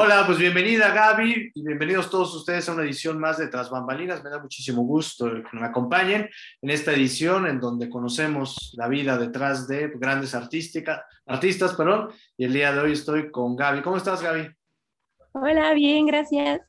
Hola, pues bienvenida Gaby y bienvenidos todos ustedes a una edición más de Tras Bambalinas. Me da muchísimo gusto que me acompañen en esta edición en donde conocemos la vida detrás de grandes artística, artistas. Perdón, y el día de hoy estoy con Gaby. ¿Cómo estás, Gaby? Hola, bien, gracias.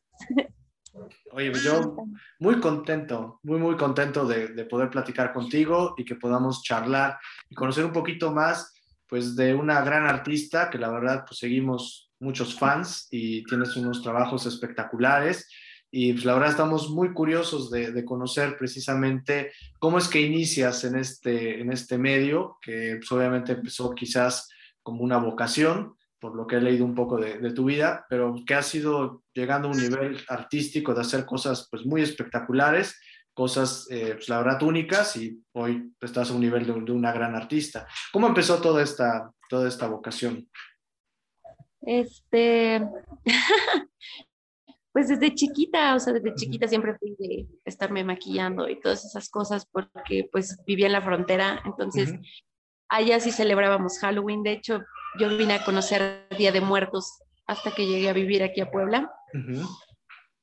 Oye, pues yo muy contento, muy, muy contento de, de poder platicar contigo y que podamos charlar y conocer un poquito más pues de una gran artista que la verdad pues seguimos muchos fans y tienes unos trabajos espectaculares. Y pues la verdad estamos muy curiosos de, conocer precisamente cómo es que inicias en este, en este medio, que pues obviamente empezó quizás como una vocación, por lo que he leído un poco de, de, tu vida, pero que ha sido llegando a un nivel artístico de hacer cosas pues muy espectaculares, cosas eh, pues, la verdad únicas y hoy estás a un nivel de, de, una gran artista. ¿Cómo empezó toda esta, toda esta vocación? Este, pues desde chiquita, o sea, desde chiquita siempre fui de estarme maquillando y todas esas cosas porque pues vivía en la frontera, entonces uh -huh. allá sí celebrábamos Halloween, de hecho yo vine a conocer Día de Muertos hasta que llegué a vivir aquí a Puebla. Uh -huh.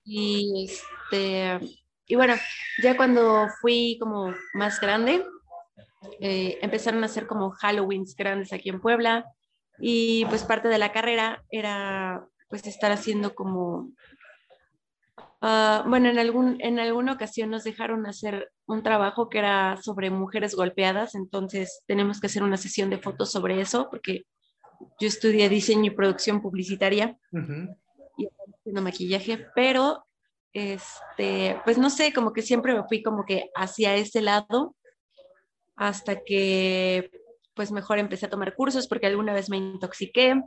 Y este, y bueno, ya cuando fui como más grande, eh, empezaron a hacer como Halloweens grandes aquí en Puebla y pues parte de la carrera era pues estar haciendo como uh, bueno en algún en alguna ocasión nos dejaron hacer un trabajo que era sobre mujeres golpeadas entonces tenemos que hacer una sesión de fotos sobre eso porque yo estudié diseño y producción publicitaria uh -huh. y haciendo maquillaje pero este pues no sé como que siempre me fui como que hacia ese lado hasta que pues mejor empecé a tomar cursos porque alguna vez me intoxiqué,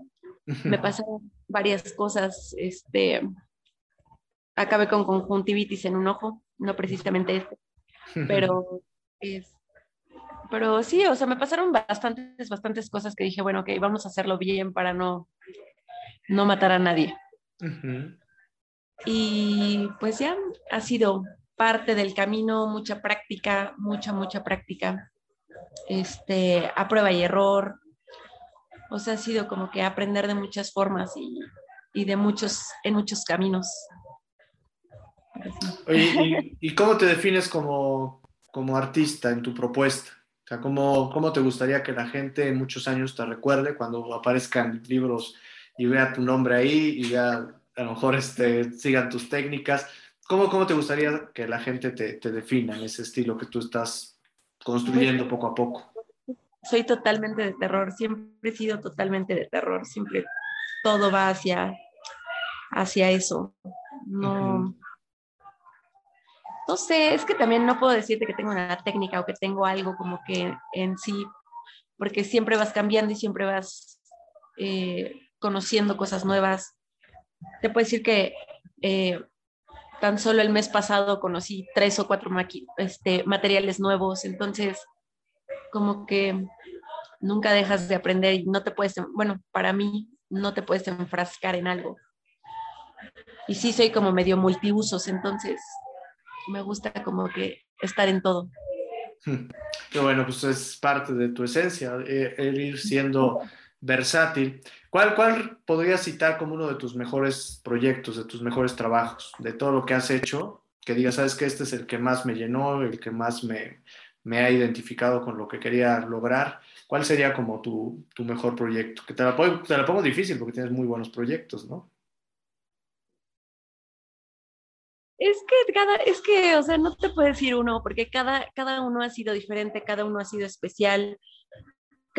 me pasaron varias cosas, este, acabé con conjuntivitis en un ojo, no precisamente este, pero, es, pero sí, o sea, me pasaron bastantes, bastantes cosas que dije, bueno, ok, vamos a hacerlo bien para no, no matar a nadie. Uh -huh. Y pues ya ha sido parte del camino, mucha práctica, mucha, mucha práctica este, a prueba y error. O sea, ha sido como que aprender de muchas formas y, y de muchos, en muchos caminos. ¿y, ¿y, cómo te defines como, como artista en tu propuesta? O sea, ¿cómo, ¿cómo te gustaría que la gente en muchos años te recuerde cuando aparezcan libros y vea tu nombre ahí y vea, a lo mejor este, sigan tus técnicas? ¿Cómo, ¿Cómo te gustaría que la gente te, te defina en ese estilo que tú estás construyendo poco a poco. Soy totalmente de terror, siempre he sido totalmente de terror, siempre todo va hacia, hacia eso. No, uh -huh. no sé, es que también no puedo decirte que tengo una técnica o que tengo algo como que en sí, porque siempre vas cambiando y siempre vas eh, conociendo cosas nuevas. Te puedo decir que eh, tan solo el mes pasado conocí tres o cuatro este, materiales nuevos, entonces como que nunca dejas de aprender y no te puedes, bueno, para mí no te puedes enfrascar en algo. Y sí soy como medio multiusos, entonces me gusta como que estar en todo. Qué bueno, pues es parte de tu esencia, el ir siendo versátil. ¿Cuál, ¿Cuál podrías citar como uno de tus mejores proyectos, de tus mejores trabajos, de todo lo que has hecho? Que digas, sabes que este es el que más me llenó, el que más me, me ha identificado con lo que quería lograr. ¿Cuál sería como tu, tu mejor proyecto? Que te la, pongo, pongo difícil porque tienes muy buenos proyectos, ¿no? Es que cada, es que, o sea, no te puedo decir uno, porque cada, cada uno ha sido diferente, cada uno ha sido especial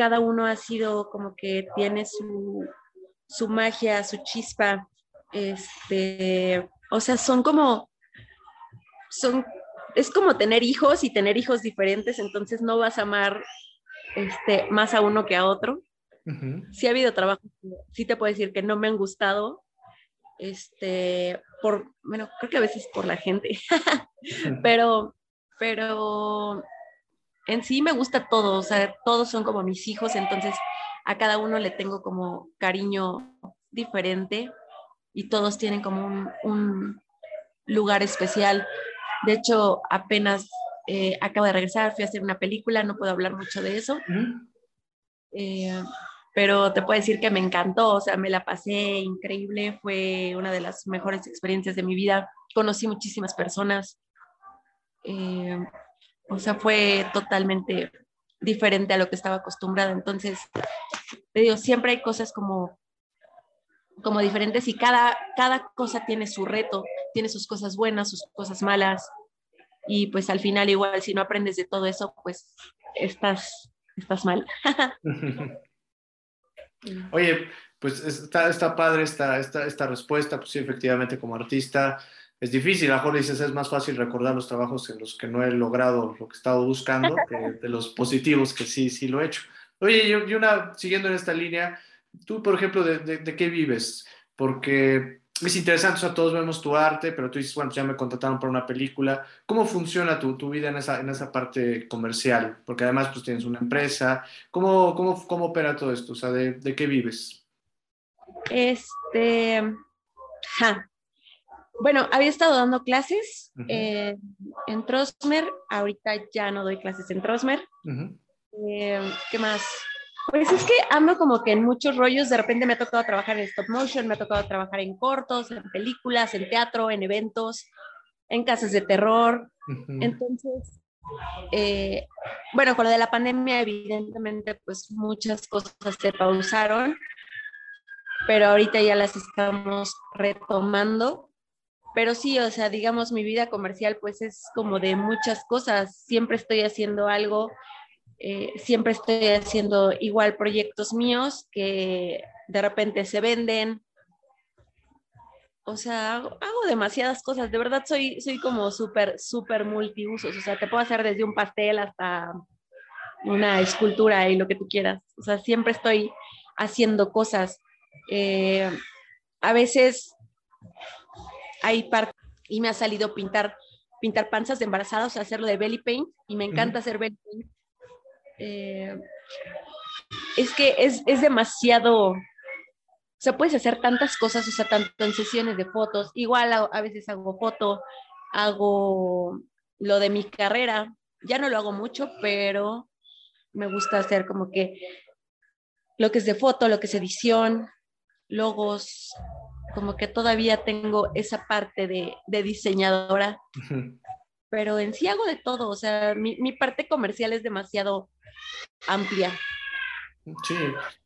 cada uno ha sido como que tiene su, su magia, su chispa. Este, o sea, son como, son, es como tener hijos y tener hijos diferentes, entonces no vas a amar este, más a uno que a otro. Uh -huh. Sí ha habido trabajo, sí te puedo decir que no me han gustado, este, por, bueno, creo que a veces por la gente, pero, pero en sí me gusta todo, o sea, todos son como mis hijos, entonces a cada uno le tengo como cariño diferente y todos tienen como un, un lugar especial. De hecho, apenas eh, acabo de regresar, fui a hacer una película, no puedo hablar mucho de eso. Eh, pero te puedo decir que me encantó, o sea, me la pasé increíble, fue una de las mejores experiencias de mi vida, conocí muchísimas personas, eh, o sea, fue totalmente diferente a lo que estaba acostumbrada, entonces, te digo, siempre hay cosas como como diferentes y cada, cada cosa tiene su reto, tiene sus cosas buenas, sus cosas malas y pues al final igual si no aprendes de todo eso, pues estás, estás mal. Oye, pues está, está padre esta, esta, esta respuesta, pues sí, efectivamente como artista es difícil, a lo mejor dices es más fácil recordar los trabajos en los que no he logrado lo que he estado buscando que de los positivos que sí, sí lo he hecho. Oye, yo, yo una, siguiendo en esta línea, tú, por ejemplo, ¿de, de, qué vives? Porque es interesante, o sea, todos vemos tu arte, pero tú dices, bueno, ya me contrataron para una película. ¿Cómo funciona tu, tu vida en esa, en esa parte comercial? Porque además, pues tienes una empresa. ¿Cómo, cómo, cómo opera todo esto? O sea, ¿de, de qué vives? Este, Bueno, había estado dando clases eh, en Trosmer, ahorita ya no doy clases en Trosmer. Eh, ¿Qué más? Pues es que ando como que en muchos rollos, de repente me ha tocado trabajar en stop motion, me ha tocado trabajar en cortos, en películas, en teatro, en eventos, en casas de terror. Entonces, eh, bueno, con lo de la pandemia, evidentemente, pues muchas cosas se pausaron, pero ahorita ya las estamos retomando. Pero sí, o sea, digamos, mi vida comercial pues es como de muchas cosas. Siempre estoy haciendo algo eh, siempre estoy haciendo igual proyectos míos que de repente se venden. O sea, hago, demasiadas cosas. De verdad soy, soy como súper, súper multiusos. O sea, te puedo hacer desde un pastel hasta una escultura y lo que tú quieras. O sea, siempre estoy haciendo cosas. Eh, a veces hay parte y me ha salido pintar pintar panzas de embarazadas, o sea, hacerlo de belly paint y me encanta hacer belly paint. Eh, es que es, demasiado, o sea, puedes hacer tantas cosas, o sea, tanto en sesiones de fotos, igual a, veces hago foto, hago lo de mi carrera, ya no lo hago mucho, pero me gusta hacer como que lo que es de foto, lo que es edición, logos, como que todavía tengo esa parte de, de diseñadora, pero en sí hago de todo, o sea, mi, mi parte comercial es demasiado amplia. Sí,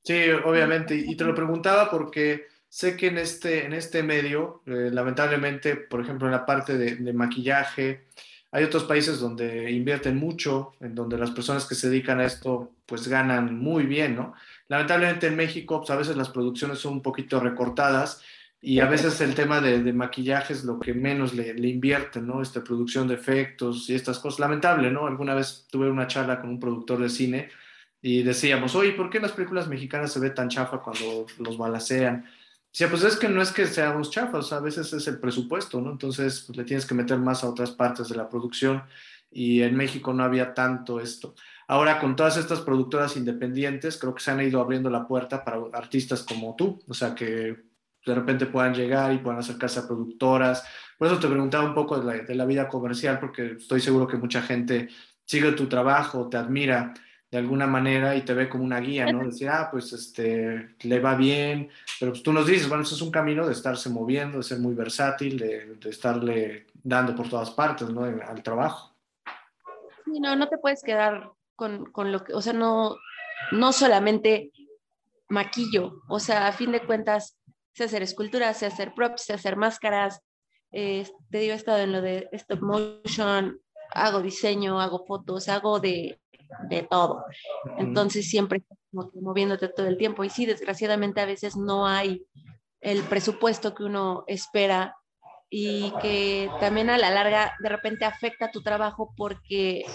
sí, obviamente. Y te lo preguntaba porque sé que en este, en este medio, eh, lamentablemente, por ejemplo, en la parte de, maquillaje, hay otros países donde invierten mucho, en donde las personas que se dedican a esto pues ganan muy bien, ¿no? Lamentablemente en México pues, a veces las producciones son un poquito recortadas y a veces el tema de, maquillaje es lo que menos le, invierten, ¿no? Esta producción de efectos y estas cosas. Lamentable, ¿no? Alguna vez tuve una charla con un productor de cine y decíamos, oye, ¿por qué las películas mexicanas se ve tan chafa cuando los balacean? Decía, pues es que no es que seamos chafas, a veces es el presupuesto, ¿no? Entonces pues, le tienes que meter más a otras partes de la producción y en México no había tanto esto. Ahora, con todas estas productoras independientes, creo que se han ido abriendo la puerta para artistas como tú, o sea, que de repente puedan llegar y puedan acercarse a productoras. Por eso te preguntaba un poco de la, de la vida comercial, porque estoy seguro que mucha gente sigue tu trabajo, te admira de alguna manera y te ve como una guía, ¿no? Decir, ah, pues este, le va bien, pero pues, tú nos dices, bueno, eso es un camino de estarse moviendo, de ser muy versátil, de, de estarle dando por todas partes, ¿no? Al trabajo. Sí, no, no te puedes quedar con, con lo que, o sea, no, no solamente maquillo, o sea, a fin de cuentas, sé hacer esculturas, sé hacer props, sé hacer máscaras, eh, te digo, he estado en lo de stop motion, hago diseño, hago fotos, hago de, de todo. Entonces siempre como moviéndote todo el tiempo. Y sí, desgraciadamente a veces no hay el presupuesto que uno espera y que también a la larga de repente afecta tu trabajo porque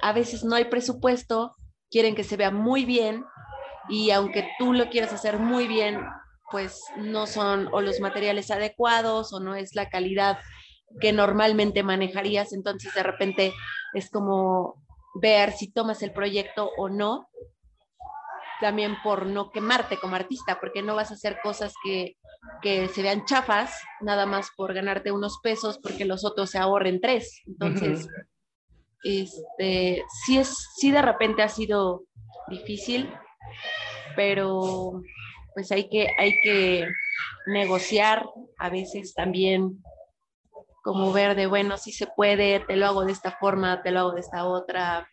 a veces no hay presupuesto, quieren que se vea muy bien y aunque tú lo quieras hacer muy bien, pues no son o los materiales adecuados o no es la calidad que normalmente manejarías, entonces de repente es como ver si tomas el proyecto o no, también por no quemarte como artista, porque no vas a hacer cosas que, que se vean chafas, nada más por ganarte unos pesos, porque los otros se ahorren tres. Entonces, este, sí, es, sí de repente ha sido difícil, pero pues hay que, hay que negociar a veces también como ver de, bueno, si se puede, te lo hago de esta forma, te lo hago de esta otra,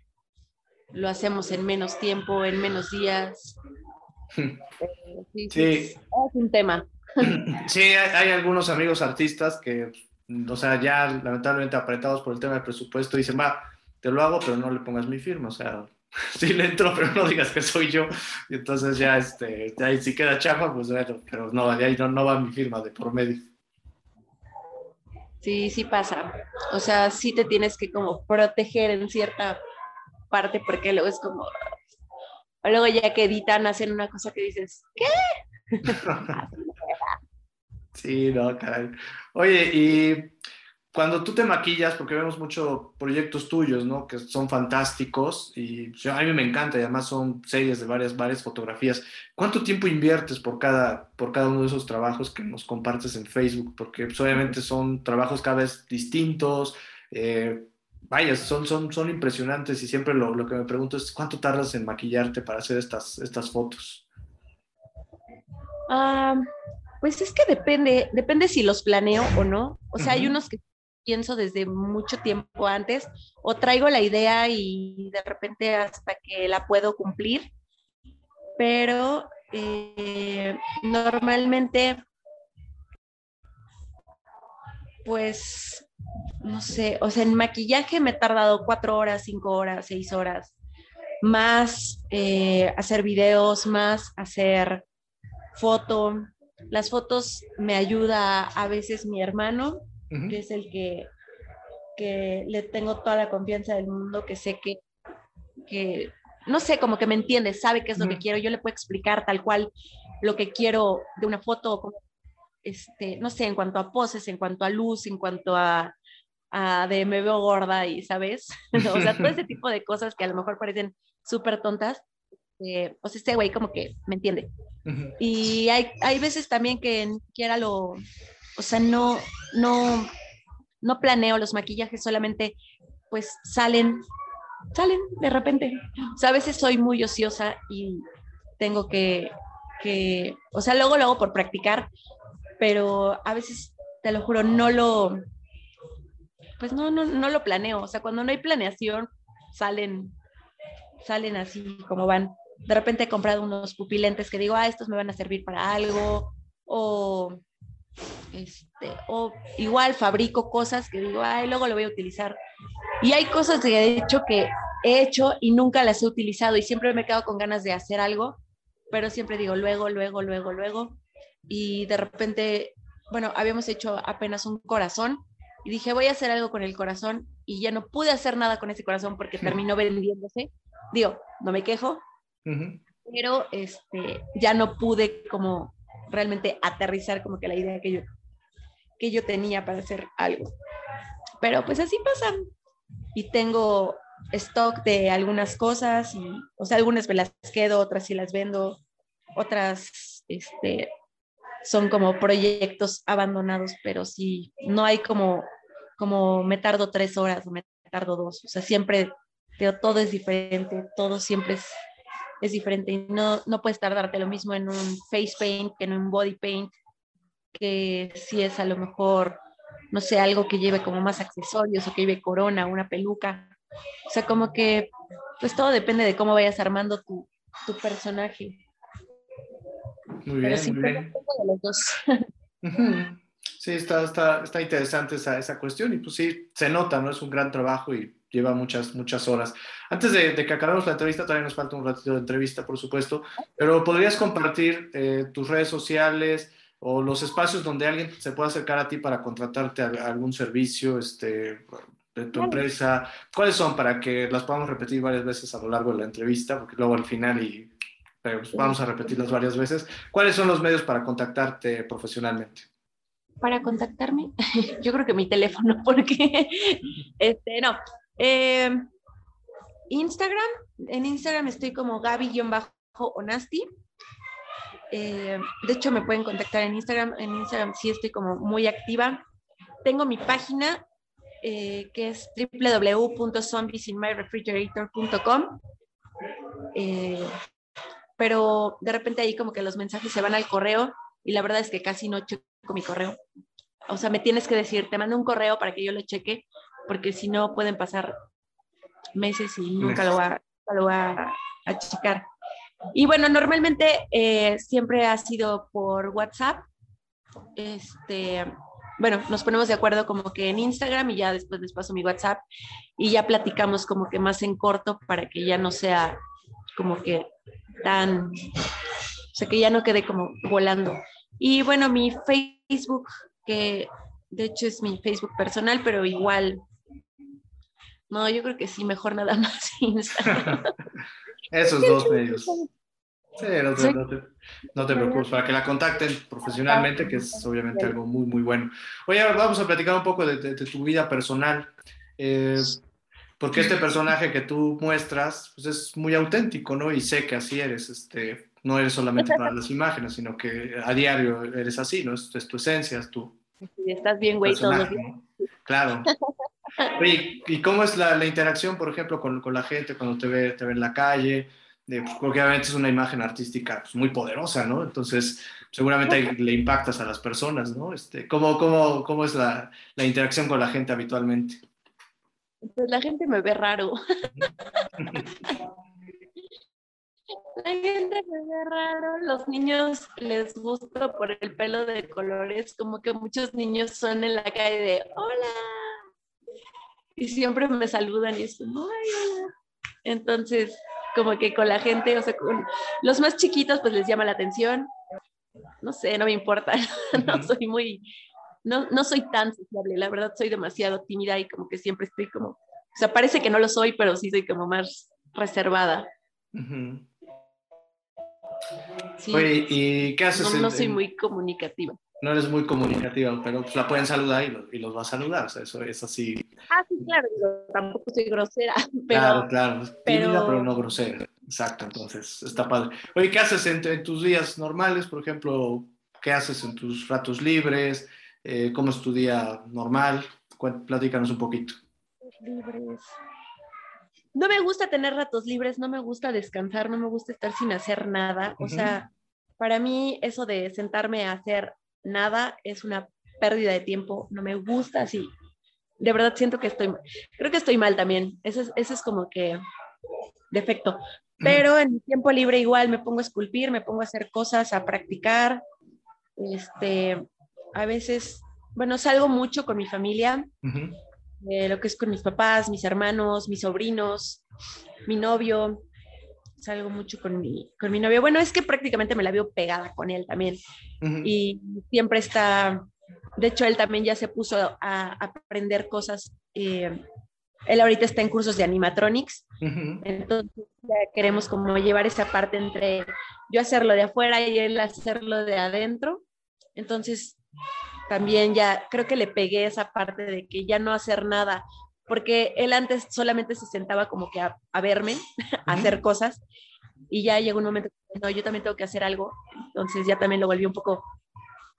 lo hacemos en menos tiempo, en menos días. sí, Es un tema. Sí, hay, algunos amigos artistas que, o sea, ya lamentablemente apretados por el tema del presupuesto, dicen, va, te lo hago, pero no le pongas mi firma, o sea, sí le entro, pero no digas que soy yo. Y entonces ya, este, ahí si queda chafa, pues bueno, pero no, de ahí no, no va mi firma de por medio. Sí, sí pasa. O sea, sí te tienes que como proteger en cierta parte porque luego es como... luego ya que editan, hacen una cosa que dices, ¿qué? sí, no, caray. Oye, y cuando tú te maquillas, porque vemos muchos proyectos tuyos, ¿no? Que son fantásticos y a mí me encanta y además son series de varias, varias fotografías. ¿Cuánto tiempo inviertes por cada, por cada uno de esos trabajos que nos compartes en Facebook? Porque pues, obviamente son trabajos cada vez distintos. Eh, vaya, son, son, son impresionantes y siempre lo, lo, que me pregunto es cuánto tardas en maquillarte para hacer estas, estas fotos. Ah, pues es que depende, depende si los planeo o no. O sea, hay unos que pienso desde mucho tiempo antes o traigo la idea y de repente hasta que la puedo cumplir. Pero eh, normalmente, pues, no sé, o sea, en maquillaje me he tardado cuatro horas, cinco horas, seis horas, más eh, hacer videos, más hacer foto. Las fotos me ayuda a veces mi hermano que es el que, que le tengo toda la confianza del mundo, que sé que, que no sé, como que me entiende, sabe qué es lo que quiero, yo le puedo explicar tal cual lo que quiero de una foto, este, no sé, en cuanto a poses, en cuanto a luz, en cuanto a, a de me veo gorda y, ¿sabes? o sea, todo ese tipo de cosas que a lo mejor parecen súper tontas, eh, o sea, este güey como que me entiende. Y hay, hay veces también que ni siquiera lo, o sea, no, no, no planeo los maquillajes, solamente pues salen, salen de repente. O sea, a veces soy muy ociosa y tengo que, que, o sea, luego lo hago por practicar, pero a veces, te lo juro, no lo, pues no, no, no lo planeo. O sea, cuando no hay planeación, salen, salen así como van. De repente he comprado unos pupilentes que digo, ah, estos me van a servir para algo, o este, o igual fabrico cosas que digo, ay, luego lo voy a utilizar. Y hay cosas que de hecho que he hecho y nunca las he utilizado y siempre me he quedado con ganas de hacer algo, pero siempre digo luego, luego, luego, luego. Y de repente, bueno, habíamos hecho apenas un corazón y dije, voy a hacer algo con el corazón y ya no pude hacer nada con ese corazón porque terminó vendiéndose. Digo, no me quejo, pero este, ya no pude como realmente aterrizar como que la idea que yo, que yo tenía para hacer algo. Pero pues así pasa. Y tengo stock de algunas cosas, o sea, algunas me las quedo, otras sí las vendo, otras este, son como proyectos abandonados, pero sí, no hay como, como me tardo tres horas o me tardo dos, o sea, siempre, pero todo es diferente, todo siempre es es diferente y no, no puedes tardarte lo mismo en un face paint que en un body paint, que si es a lo mejor, no sé, algo que lleve como más accesorios o que lleve corona, una peluca. O sea, como que, pues todo depende de cómo vayas armando tu, tu personaje. Muy bien, muy bien. De los dos. Sí, está, está, está interesante esa, esa cuestión y pues sí, se nota, ¿no? Es un gran trabajo y lleva muchas, muchas horas. Antes de, que acabemos la entrevista, todavía nos falta un ratito de entrevista, por supuesto, pero ¿podrías compartir eh, tus redes sociales o los espacios donde alguien se pueda acercar a ti para contratarte a, algún servicio este, de tu empresa? ¿Cuáles son para que las podamos repetir varias veces a lo largo de la entrevista? Porque luego al final y pues, vamos a repetirlas varias veces. ¿Cuáles son los medios para contactarte profesionalmente? Para contactarme, yo creo que mi teléfono, porque este, no, eh, Instagram, en Instagram estoy como Gaby-Onasti. Eh, de hecho, me pueden contactar en Instagram. En Instagram sí estoy como muy activa. Tengo mi página eh, que es www.zombiesinmyrefrigerator.com. pero de repente ahí como que los mensajes se van al correo y la verdad es que casi no checo mi correo. O sea, me tienes que decir, te mando un correo para que yo lo cheque, porque si no pueden pasar meses y nunca lo va, lo va a checar. Y bueno, normalmente eh, siempre ha sido por WhatsApp. Este, bueno, nos ponemos de acuerdo como que en Instagram y ya después les paso mi WhatsApp y ya platicamos como que más en corto para que ya no sea como que tan, o sea, que ya no quede como volando. Y bueno, mi Facebook, que de hecho es mi Facebook personal, pero igual, no, yo creo que sí, mejor nada más Instagram. Esos dos medios. Sí, no te, preocupes, para que la contacten profesionalmente, que es obviamente algo muy, muy bueno. Oye, vamos a platicar un poco de, tu vida personal. Eh, porque este personaje que tú muestras pues es muy auténtico, ¿no? Y sé que así eres, este, no eres solamente para las imágenes, sino que a diario eres así, ¿no? Es, tu esencia, es tu... estás bien, güey, todos los Claro. Oye, ¿y cómo es la, la interacción, por ejemplo, con, con, la gente cuando te ve, te ve en la calle? De, porque obviamente es una imagen artística pues, muy poderosa, ¿no? Entonces, seguramente le impactas a las personas, ¿no? Este, ¿cómo, cómo, cómo es la, la interacción con la gente habitualmente? Pues la gente me ve raro. La gente me ve raro, los niños les gusta por el pelo de colores, como que muchos niños son en la calle de hola. Y siempre me saludan y es como, ay, hola. Entonces, como que con la gente, o sea, con los más chiquitos, pues les llama la atención. No sé, no me importa, no soy muy, no, no soy tan sociable, la verdad soy demasiado tímida y como que siempre estoy como, o sea, parece que no lo soy, pero sí soy como más reservada. Oye, ¿y qué haces? No, no soy muy comunicativa. No eres muy comunicativa, pero pues la pueden saludar y, los va a saludar, o sea, eso es así. Ah, sí, claro, tampoco soy grosera. Pero, claro, claro, tímida pero... no grosera, exacto, entonces está padre. Oye, ¿qué haces en tus días normales, por ejemplo? ¿Qué haces en tus ratos libres? Eh, cómo es tu día normal. Platícanos un poquito. Libres. No me gusta tener ratos libres, no me gusta descansar, no me gusta estar sin hacer nada. O sea, para mí eso de sentarme a hacer nada es una pérdida de tiempo, no me gusta así. De verdad siento que estoy, creo que estoy mal también. Eso es, eso es como que defecto. Pero en mi tiempo libre igual me pongo a esculpir, me pongo a hacer cosas, a practicar. Este, a veces, bueno, salgo mucho con mi familia, eh, lo que es con mis papás, mis hermanos, mis sobrinos, mi novio, salgo mucho con mi, con mi novio. Bueno, es que prácticamente me la veo pegada con él también. Y siempre está, de hecho, él también ya se puso a, aprender cosas. Eh, él ahorita está en cursos de animatronics, entonces ya queremos como llevar esa parte entre yo hacerlo de afuera y él hacerlo de adentro. Entonces, también ya creo que le pegué esa parte de que ya no hacer nada, porque él antes solamente se sentaba como que a, verme, a hacer cosas, y ya llegó un momento no, yo también tengo que hacer algo, entonces ya también lo volví un poco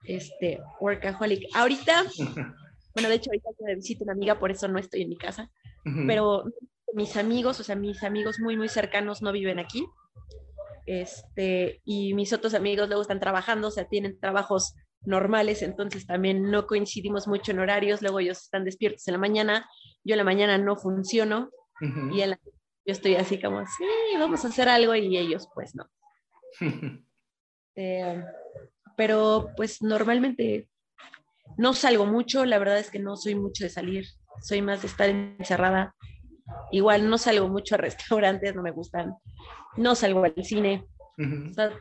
este, workaholic. Ahorita, bueno, de hecho ahorita me visita una amiga, por eso no estoy en mi casa, pero mis amigos, o sea, mis amigos muy, muy cercanos no viven aquí, este, y mis otros amigos luego están trabajando, o sea, tienen trabajos normales, entonces también no coincidimos mucho en horarios, luego ellos están despiertos en la mañana, yo en la mañana no funciono y en la, yo estoy así como, sí, vamos a hacer algo y ellos pues no. Eh, pero pues normalmente no salgo mucho, la verdad es que no soy mucho de salir, soy más de estar encerrada. Igual no salgo mucho a restaurantes, no me gustan, no salgo al cine. o sea,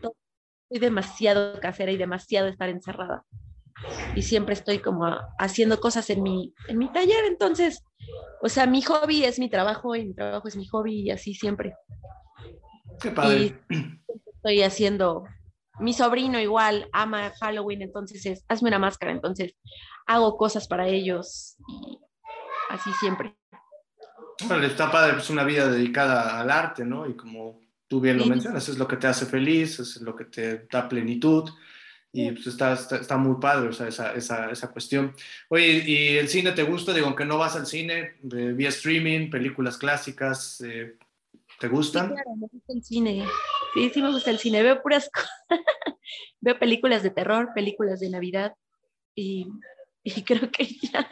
soy demasiado casera y demasiado estar encerrada. Y siempre estoy como haciendo cosas en mi, en mi taller, entonces, o sea, mi hobby es mi trabajo y mi trabajo es mi hobby y así siempre. Qué padre. estoy haciendo, mi sobrino igual ama Halloween, entonces es, hazme una máscara, entonces hago cosas para ellos y así siempre. Bueno, está padre, es una vida dedicada al arte, ¿no? Y como tú bien lo mencionas, es lo que te hace feliz, es lo que te da plenitud y pues está, está, muy padre o sea, esa, esa, esa, cuestión. Oye, ¿y el cine te gusta? Digo, aunque no vas al cine, vía streaming, películas clásicas, eh, ¿te gustan? Sí, claro, me gusta el cine. Sí, sí me gusta el cine. Veo puras cosas. Veo películas de terror, películas de Navidad y, y creo que ya.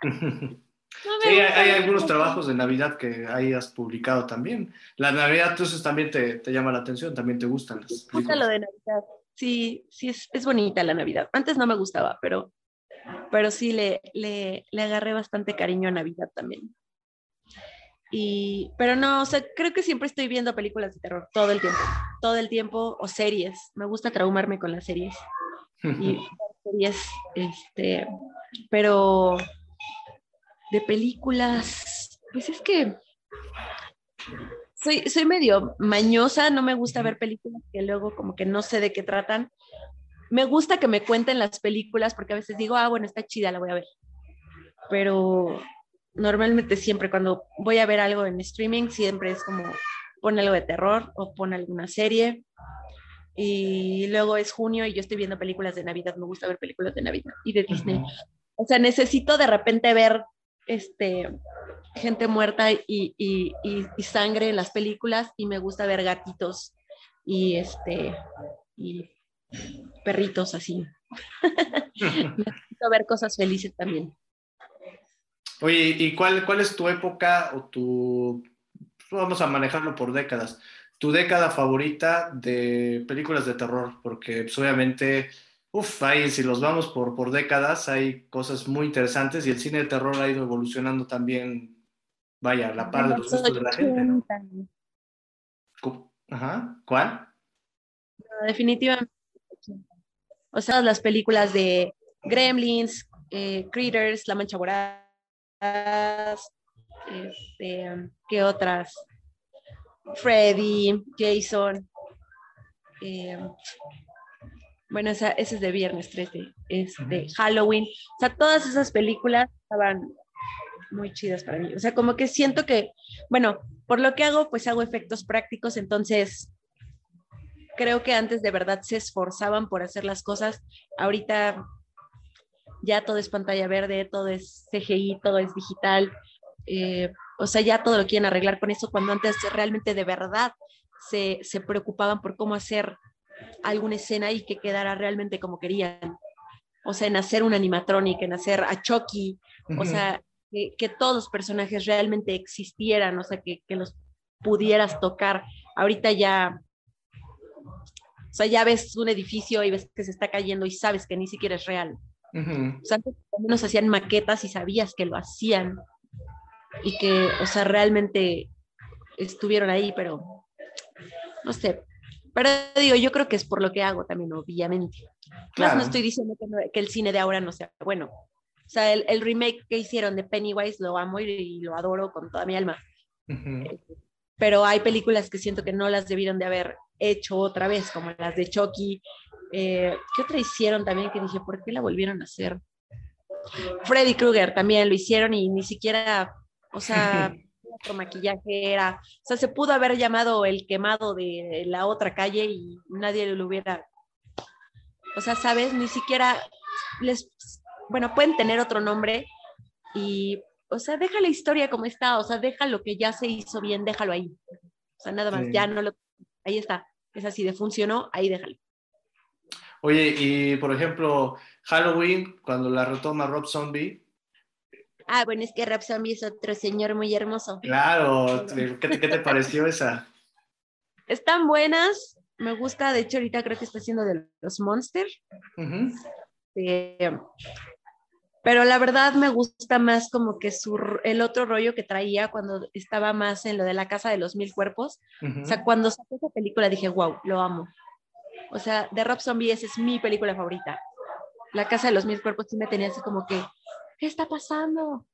sí, hay, algunos trabajos de Navidad que hayas publicado también. La Navidad, entonces también te, te llama la atención, también te gustan las Me gusta lo de Navidad. Sí, sí, es, es, bonita la Navidad. Antes no me gustaba, pero, pero sí le, le, le agarré bastante cariño a Navidad también. Y, pero no, o sea, creo que siempre estoy viendo películas de terror todo el tiempo, todo el tiempo, o series. Me gusta traumarme con las series. Y series, este, pero de películas, pues es que soy, soy medio mañosa, no me gusta ver películas que luego como que no sé de qué tratan. Me gusta que me cuenten las películas porque a veces digo, ah, bueno, está chida, la voy a ver. Pero normalmente siempre cuando voy a ver algo en streaming, siempre es como pone algo de terror o pone alguna serie. Y luego es junio y yo estoy viendo películas de Navidad, me gusta ver películas de Navidad y de Disney. O sea, necesito de repente ver este, gente muerta y, y, y, sangre en las películas y me gusta ver gatitos y, este, y perritos así. necesito ver cosas felices también. Oye, ¿y cuál, cuál es tu época o tu, vamos a manejarlo por décadas, tu década favorita de películas de terror? Porque pues, obviamente, uff, ahí si los vamos por, por décadas, hay cosas muy interesantes y el cine de terror ha ido evolucionando también, vaya, a la par de los gustos de la gente. Ajá, ¿cuál? definitivamente. O sea, las películas de Gremlins, eh, Critters, La Mancha Voraz, este, ¿qué otras? Freddy, Jason. Eh, bueno, esa, ese es de viernes 13, es de Halloween. O sea, todas esas películas estaban muy chidas para mí. O sea, como que siento que, bueno, por lo que hago, pues hago efectos prácticos, entonces creo que antes de verdad se esforzaban por hacer las cosas. Ahorita ya todo es pantalla verde, todo es CGI, todo es digital. Eh, o sea, ya todo lo quieren arreglar con eso cuando antes realmente de verdad se, se preocupaban por cómo hacer alguna escena y que quedara realmente como querían. O sea, en hacer un animatronic, en hacer a Chucky, o sea, que, que, todos los personajes realmente existieran, o sea, que, que los pudieras tocar. Ahorita ya, o sea, ya ves un edificio y ves que se está cayendo y sabes que ni siquiera es real. O sea, antes menos hacían maquetas y sabías que lo hacían y que, o sea, realmente estuvieron ahí, pero no sé. Pero digo, yo creo que es por lo que hago también, obviamente. Claro. no estoy diciendo que, el cine de ahora no sea bueno. O sea, el, el, remake que hicieron de Pennywise lo amo y, lo adoro con toda mi alma. Pero hay películas que siento que no las debieron de haber hecho otra vez, como las de Chucky, eh, ¿Qué otra hicieron también que dije, ¿por qué la volvieron a hacer? Freddy Krueger también lo hicieron y ni siquiera, o sea, otro maquillaje era, o sea, se pudo haber llamado el quemado de la otra calle y nadie lo hubiera, o sea, sabes, ni siquiera les, bueno, pueden tener otro nombre y, o sea, deja la historia como está, o sea, deja lo que ya se hizo bien, déjalo ahí. O sea, nada más, ya no lo, ahí está, es así de funcionó, ahí déjalo. Oye, y por ejemplo, Halloween, cuando la retoma Rob Zombie. Ah, bueno, es que Rob Zombie es otro señor muy hermoso. Claro, ¿qué te, qué te pareció esa? Están buenas, me gusta, de hecho ahorita creo que está haciendo de los Monsters. eh, pero la verdad me gusta más como que su, el otro rollo que traía cuando estaba más en lo de la casa de los mil cuerpos. O sea, cuando sacó esa película dije, wow, lo amo. O sea, de Rob Zombie esa es mi película favorita. La Casa de los Mil Cuerpos sí me tenía así como que, ¿qué está pasando?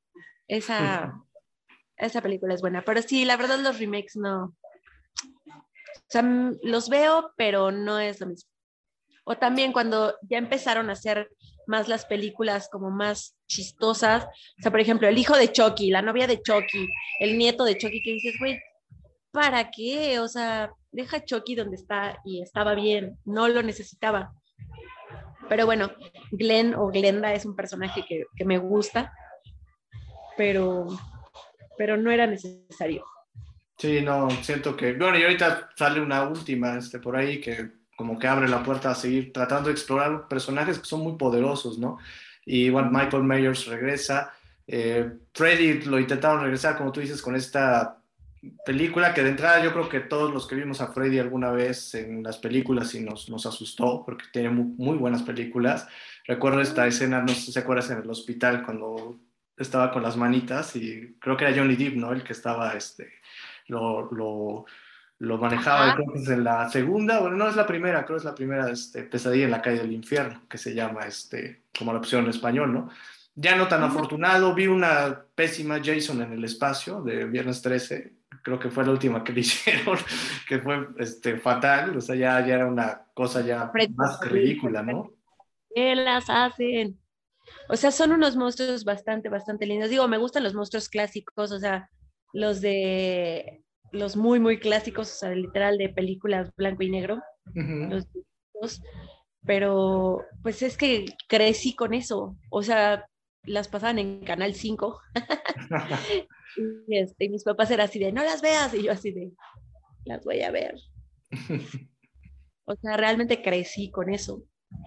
Esa, esa película es buena. Pero sí, la verdad los remakes no. O sea, los veo, pero no es lo mismo. O también cuando ya empezaron a hacer más las películas como más chistosas. O sea, por ejemplo, el hijo de Chucky, la novia de Chucky, el nieto de Chucky, que dices, güey, ¿para qué? O sea, deja Chucky donde está y estaba bien, no lo necesitaba. Pero bueno, Glenn o Glenda es un personaje que, que me gusta, pero, pero no era necesario. Sí, no, siento que, bueno, y ahorita sale una última, este, por ahí que como que abre la puerta a seguir tratando de explorar personajes que son muy poderosos, ¿no? Y bueno, Michael Myers regresa. Eh, Freddy lo intentaron regresar, como tú dices, con esta película que de entrada yo creo que todos los que vimos a Freddy alguna vez en las películas y nos, nos asustó, porque tiene muy, buenas películas. Recuerdo esta escena, no sé si se acuerdas, en el hospital cuando estaba con las manitas y creo que era Johnny Depp, ¿no? El que estaba, este, lo, lo, lo manejaba, creo que es en la segunda, bueno, no es la primera, creo que es la primera, este, Pesadilla en la calle del infierno, que se llama, este, como la opción en español, ¿no? Ya no tan afortunado, vi una pésima Jason en el espacio de Viernes 13, creo que fue la última que le hicieron, que fue este, fatal, o sea, ya, ya era una cosa ya más ridícula, ¿no? ¿Qué las hacen? O sea, son unos monstruos bastante, bastante lindos. Digo, me gustan los monstruos clásicos, o sea, los de los muy, muy clásicos, o sea, literal de películas blanco y negro, los pero pues es que crecí con eso, o sea, las pasaban en Canal 5 y, este, mis papás eran así de, no las veas, y yo así de, las voy a ver. o sea, realmente crecí con eso.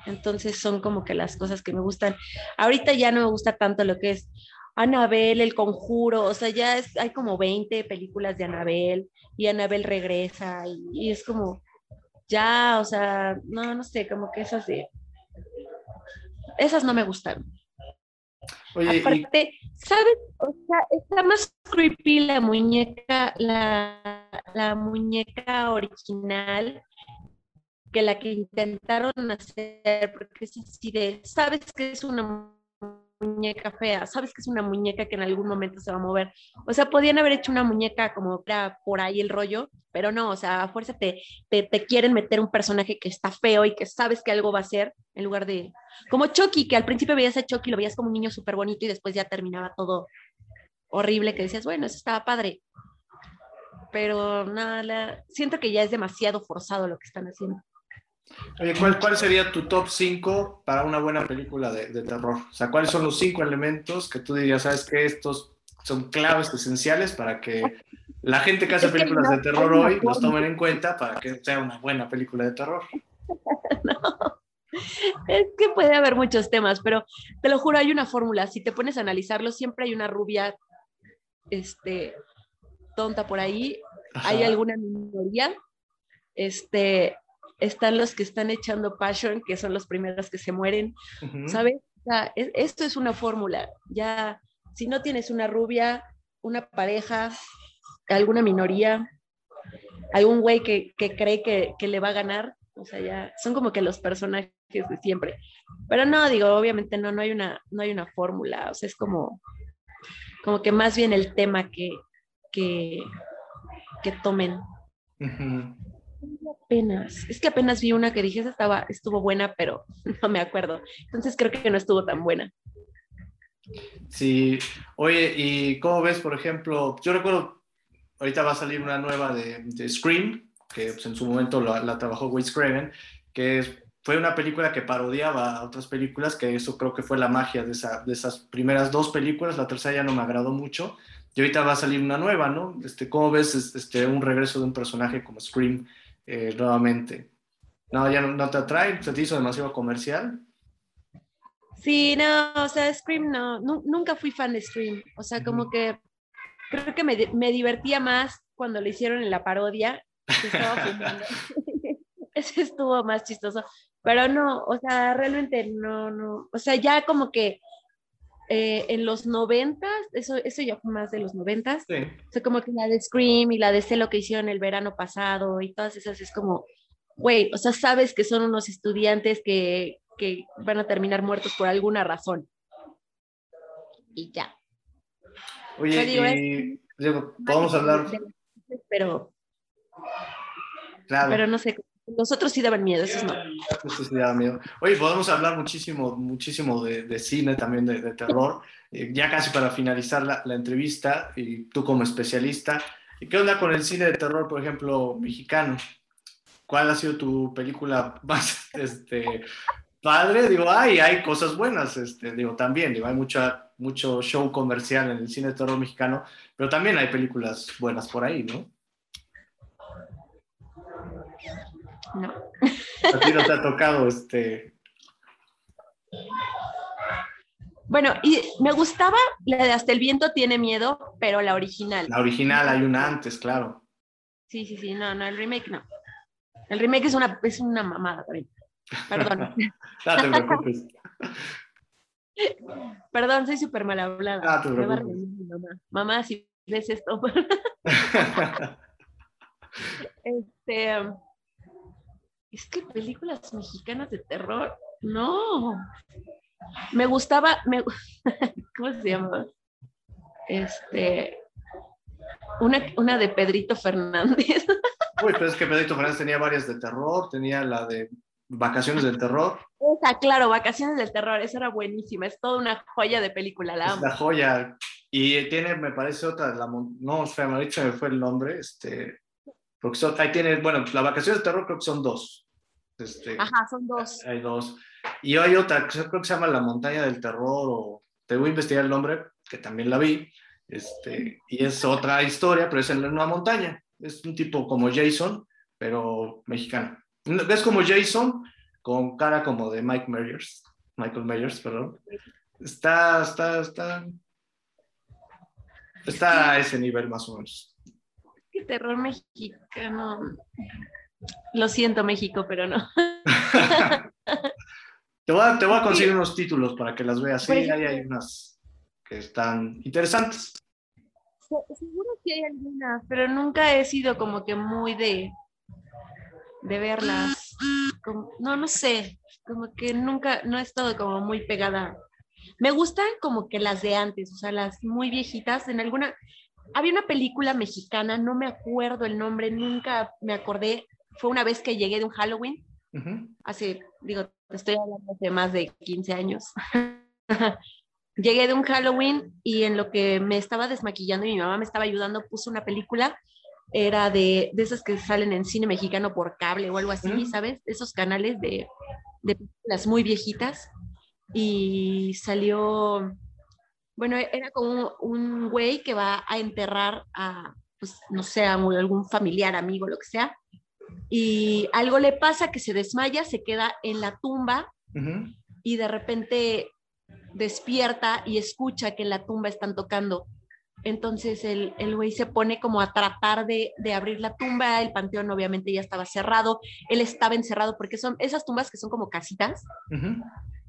Entonces son como que las cosas que me gustan. Ahorita ya no me gusta tanto lo que es Anabel, El Conjuro, o sea, ya es, hay como 20 películas de Anabel y Anabel regresa y, es como, ya, o sea, no, no sé, como que esas de, esas no me gustan. Oye, Aparte, ¿sabes? O sea, está más creepy la muñeca, la, la muñeca original que la que intentaron hacer, porque es así de, ¿sabes que es una muñeca fea, sabes que es una muñeca que en algún momento se va a mover. O sea, podían haber hecho una muñeca como era por ahí el rollo, pero no, o sea, a fuerza te, te, quieren meter un personaje que está feo y que sabes que algo va a ser, en lugar de, como Chucky, que al principio veías a Chucky, lo veías como un niño súper bonito y después ya terminaba todo horrible, que decías, bueno, eso estaba padre. Pero nada, siento que ya es demasiado forzado lo que están haciendo. Oye, ¿cuál, ¿cuál sería tu top 5 para una buena película de, de, terror? O sea, ¿cuáles son los cinco elementos que tú dirías, sabes que estos son claves esenciales para que la gente que hace películas de terror hoy los tomen en cuenta para que sea una buena película de terror? no. Es que puede haber muchos temas, pero te lo juro, hay una fórmula. Si te pones a analizarlo, siempre hay una rubia este, tonta por ahí, hay alguna minoría, este, están los que están echando passion, que son los primeros que se mueren, ¿sabes? esto es una fórmula. Ya, si no tienes una rubia, una pareja, alguna minoría, algún güey que, cree que, le va a ganar, o sea, ya son como que los personajes de siempre. Pero no, digo, obviamente no, no hay una, no hay una fórmula, o sea, es como, como que más bien el tema que, que, que tomen apenas, es que apenas vi una que dije, estaba, estuvo buena, pero no me acuerdo. Entonces creo que no estuvo tan buena. Sí, oye, ¿y cómo ves, por ejemplo? Yo recuerdo, ahorita va a salir una nueva de, Scream, que pues, en su momento la, trabajó Wes Craven, que fue una película que parodiaba a otras películas, que eso creo que fue la magia de, de esas primeras dos películas, la tercera ya no me agradó mucho, y ahorita va a salir una nueva, ¿no? Este, ¿Cómo ves este, un regreso de un personaje como Scream eh, nuevamente. No, ya no, te atrae, se te hizo demasiado comercial. Sí, no, o sea, Scream no, nunca fui fan de Scream. O sea, como que creo que me, me, divertía más cuando lo hicieron en la parodia. Ese estuvo más chistoso. Pero no, o sea, realmente no, no. O sea, ya como que eh, en los noventas, eso, eso ya fue más de los noventas, o sea, como que la de Scream y la de lo que hicieron el verano pasado y todas esas, es como, güey, o sea, sabes que son unos estudiantes que, que van a terminar muertos por alguna razón. Y ya. Oye, podemos hablar. Pero, claro. pero no sé, los otros sí daban miedo, esos no. Esos sí daban miedo. Oye, podemos hablar muchísimo, muchísimo de, cine, también de, terror. Eh, ya casi para finalizar la, entrevista, y tú como especialista, ¿qué onda con el cine de terror, por ejemplo, mexicano? ¿Cuál ha sido tu película más este, padre? Digo, ay, hay cosas buenas, este, digo, también, digo, hay mucha, mucho show comercial en el cine de terror mexicano, pero también hay películas buenas por ahí, ¿no? No. A ti no te ha tocado este. Bueno, y me gustaba la de Hasta el viento tiene miedo, pero la original. La original, hay una antes, claro. Sí, sí, sí, no, no, el remake no. El remake es una, es una mamada también. Perdón. no te preocupes. Perdón, soy súper mal hablada. Ah, te preocupes. Mamá. mamá, si ves esto. este, es que películas mexicanas de terror, no. Me gustaba, me, ¿cómo se llama? Este, una, una de Pedrito Fernández. Uy, pero es que Pedrito Fernández tenía varias de terror, tenía la de Vacaciones del Terror. Esa, claro, Vacaciones del Terror, esa era buenísima, es toda una joya de película, la Es la joya. Y tiene, me parece otra, la, no, o sea, me fue el nombre, este, porque ahí tiene, bueno, la Vacaciones del Terror creo que son dos. Este, Ajá, son dos. Hay dos. Y hay otra, creo que se llama La Montaña del Terror, o te voy a investigar el nombre, que también la vi, este, y es otra historia, pero es en una montaña. Es un tipo como Jason, pero mexicano. ¿Ves como Jason? Con cara como de Mike Myers. Michael Myers, perdón. Está, está, está. Está a ese nivel más o menos. Terror mexicano. Lo siento, México, pero no. te, voy a, te voy a conseguir unos títulos para que las veas. Sí, ahí hay unas que están interesantes. Seguro que hay algunas, pero nunca he sido como que muy de, de verlas. no, no sé, como que nunca, no he estado como muy pegada. Me gustan como que las de antes, o sea, las muy viejitas. En alguna, había una película mexicana, no me acuerdo el nombre, nunca me acordé. Fue una vez que llegué de un Halloween, hace, digo, estoy hablando de más de 15 años. llegué de un Halloween y en lo que me estaba desmaquillando y mi mamá me estaba ayudando, puso una película era de, de esas que salen en cine mexicano por cable o algo así, ¿sabes? Esos canales de, de películas muy viejitas. Y salió, bueno, era como un güey que va a enterrar a, pues, no sé, a algún familiar, amigo, lo que sea. Y algo le pasa que se desmaya, se queda en la tumba y de repente despierta y escucha que en la tumba están tocando entonces el, el güey se pone como a tratar de, de, abrir la tumba, el panteón obviamente ya estaba cerrado, él estaba encerrado porque son esas tumbas que son como casitas,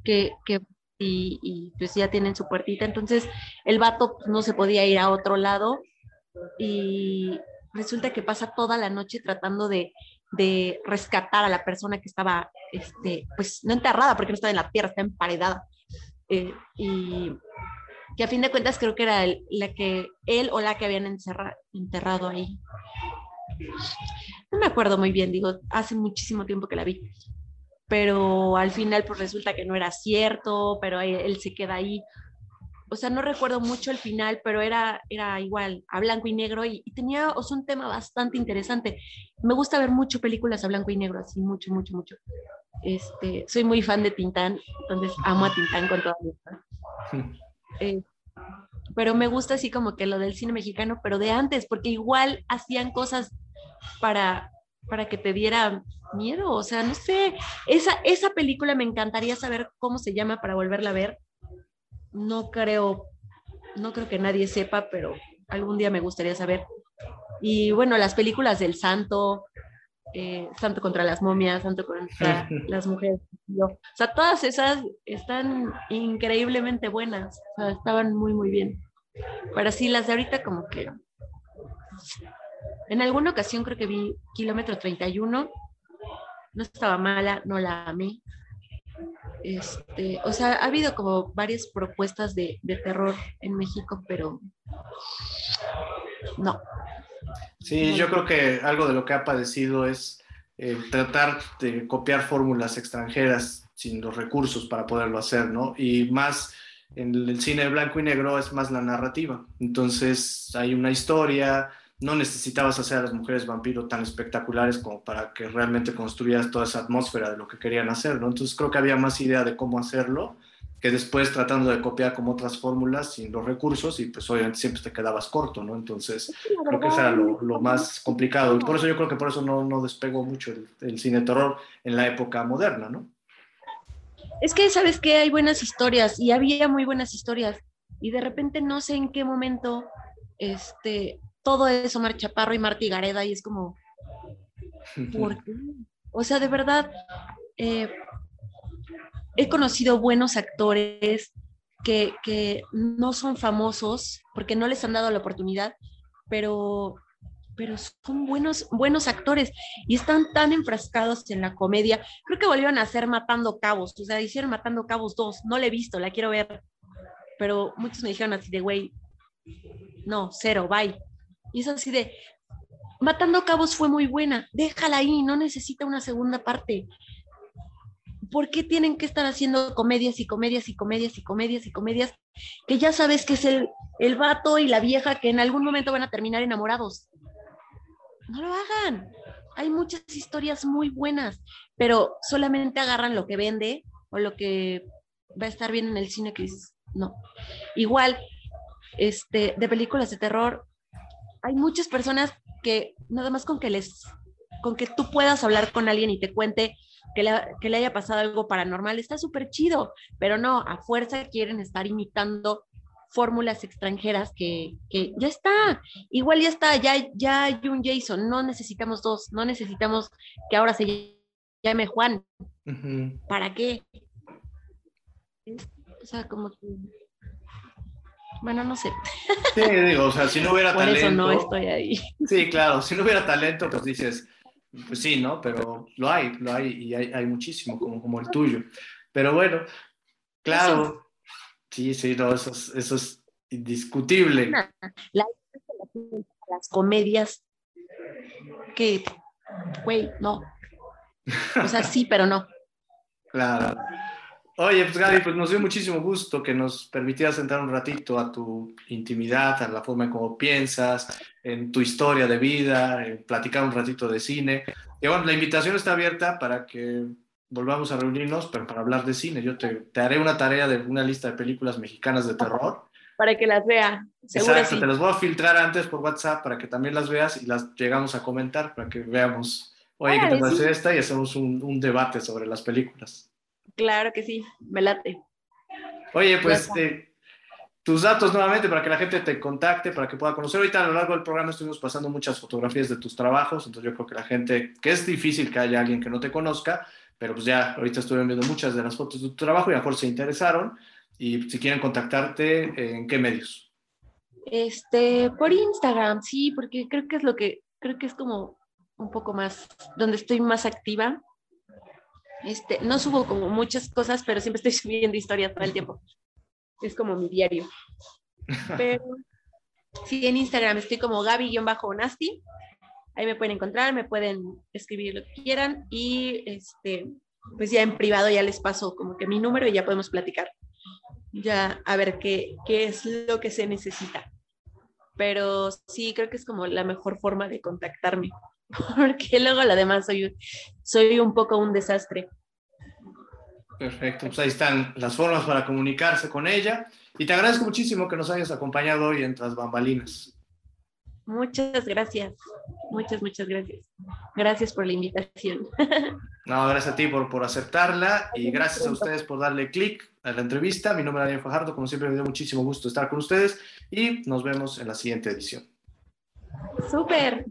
que, que y, y, pues ya tienen su puertita, entonces el vato pues, no se podía ir a otro lado y resulta que pasa toda la noche tratando de, de rescatar a la persona que estaba, este, pues no enterrada porque no estaba en la tierra, está emparedada. Eh, y que a fin de cuentas creo que era la que él o la que habían enterrado ahí. No me acuerdo muy bien, digo, hace muchísimo tiempo que la vi. Pero al final pues resulta que no era cierto, pero él, se queda ahí. O sea, no recuerdo mucho el final, pero era, era igual, a blanco y negro y, tenía o un tema bastante interesante. Me gusta ver mucho películas a blanco y negro, así, mucho, mucho, mucho. Este, soy muy fan de Tintán, entonces amo a Tintán con toda mi eh, pero me gusta así como que lo del cine mexicano, pero de antes, porque igual hacían cosas para, para que te diera miedo, o sea, no sé, esa, esa película me encantaría saber cómo se llama para volverla a ver. No creo, no creo que nadie sepa, pero algún día me gustaría saber. Y bueno, las películas del santo, eh, Santo contra las momias, Santo contra las mujeres. O sea, todas esas están increíblemente buenas, o sea, estaban muy, muy bien. Pero sí, las de ahorita como que... En alguna ocasión creo que vi Kilómetro 31, no estaba mala, no la amé. Este, o sea, ha habido como varias propuestas de, de terror en México, pero no, Sí, yo creo que algo de lo que ha padecido es eh, tratar de copiar fórmulas extranjeras sin los recursos para poderlo hacer, ¿no? Y más en el cine blanco y negro es más la narrativa. Entonces hay una historia, no necesitabas hacer a las mujeres vampiro tan espectaculares como para que realmente construyeras toda esa atmósfera de lo que querían hacer, ¿no? Entonces creo que había más idea de cómo hacerlo que después tratando de copiar como otras fórmulas sin los recursos y pues obviamente siempre te quedabas corto, ¿no? Entonces creo que eso era lo, lo, más complicado y por eso yo creo que por eso no, no despegó mucho el, el cine terror en la época moderna, ¿no? Es que sabes que hay buenas historias y había muy buenas historias y de repente no sé en qué momento este todo eso Omar Chaparro y Martí Gareda y es como ¿por qué? O sea, de verdad eh, he conocido buenos actores que, que, no son famosos porque no les han dado la oportunidad, pero, pero son buenos, buenos actores y están tan enfrascados en la comedia. Creo que volvieron a hacer Matando Cabos, o sea, hicieron Matando Cabos 2, no la he visto, la quiero ver, pero muchos me dijeron así de, güey, no, cero, bye. Y es así de, Matando Cabos fue muy buena, déjala ahí, no necesita una segunda parte. ¿por qué tienen que estar haciendo comedias y comedias y comedias y comedias y comedias que ya sabes que es el, el vato y la vieja que en algún momento van a terminar enamorados? No lo hagan. Hay muchas historias muy buenas, pero solamente agarran lo que vende o lo que va a estar bien en el cine que dices, no. Igual, este, de películas de terror, hay muchas personas que nada más con que les, con que tú puedas hablar con alguien y te cuente que le, haya pasado algo paranormal, está súper chido, pero no, a fuerza quieren estar imitando fórmulas extranjeras que, que, ya está, igual ya está, ya, ya hay un Jason, no necesitamos dos, no necesitamos que ahora se llame Juan. ¿Para qué? O sea, como que... Bueno, no sé. Sí, digo, o sea, si no hubiera Por talento. Eso no estoy ahí. Sí, claro, si no hubiera talento, pues dices, pues sí, ¿no? Pero lo hay, lo hay y hay, hay muchísimo como, como el tuyo. Pero bueno, claro, sí, sí, no, eso es, eso es indiscutible. La, las comedias que, güey, no. O sea, sí, pero no. Claro. Oye, pues Gaby, pues nos dio muchísimo gusto que nos permitieras entrar un ratito a tu intimidad, a la forma en cómo piensas, en tu historia de vida, en platicar un ratito de cine. Y bueno, la invitación está abierta para que volvamos a reunirnos, pero para hablar de cine. Yo te, te haré una tarea de una lista de películas mexicanas de terror. Para que las vea. Seguro Exacto, sí. te las voy a filtrar antes por WhatsApp para que también las veas y las llegamos a comentar para que veamos, oye, ¿qué te parece sí. esta? Y hacemos un, un debate sobre las películas. Claro que sí, me late. Oye, pues eh, tus datos nuevamente para que la gente te contacte, para que pueda conocer. Ahorita a lo largo del programa estuvimos pasando muchas fotografías de tus trabajos, entonces yo creo que la gente, que es difícil que haya alguien que no te conozca, pero pues ya ahorita estuvieron viendo muchas de las fotos de tu trabajo y a lo mejor se interesaron. Y si quieren contactarte, ¿en qué medios? Este, por Instagram, sí, porque creo que es lo que, creo que es como un poco más, donde estoy más activa. Este, no subo como muchas cosas, pero siempre estoy subiendo historias todo el tiempo. Es como mi diario. Pero sí, en Instagram estoy como Gaby-Onasti. Ahí me pueden encontrar, me pueden escribir lo que quieran y este, pues ya en privado ya les paso como que mi número y ya podemos platicar. Ya a ver qué, qué es lo que se necesita. Pero sí, creo que es como la mejor forma de contactarme, porque luego lo demás soy, soy un poco un desastre. Perfecto, pues ahí están las formas para comunicarse con ella. Y te agradezco muchísimo que nos hayas acompañado hoy en Tras Bambalinas. Muchas gracias, muchas, muchas gracias. Gracias por la invitación. No, gracias a ti por, por aceptarla y gracias a ustedes por darle clic a la entrevista. Mi nombre es Daniel Fajardo, como siempre me dio muchísimo gusto estar con ustedes y nos vemos en la siguiente edición. Súper.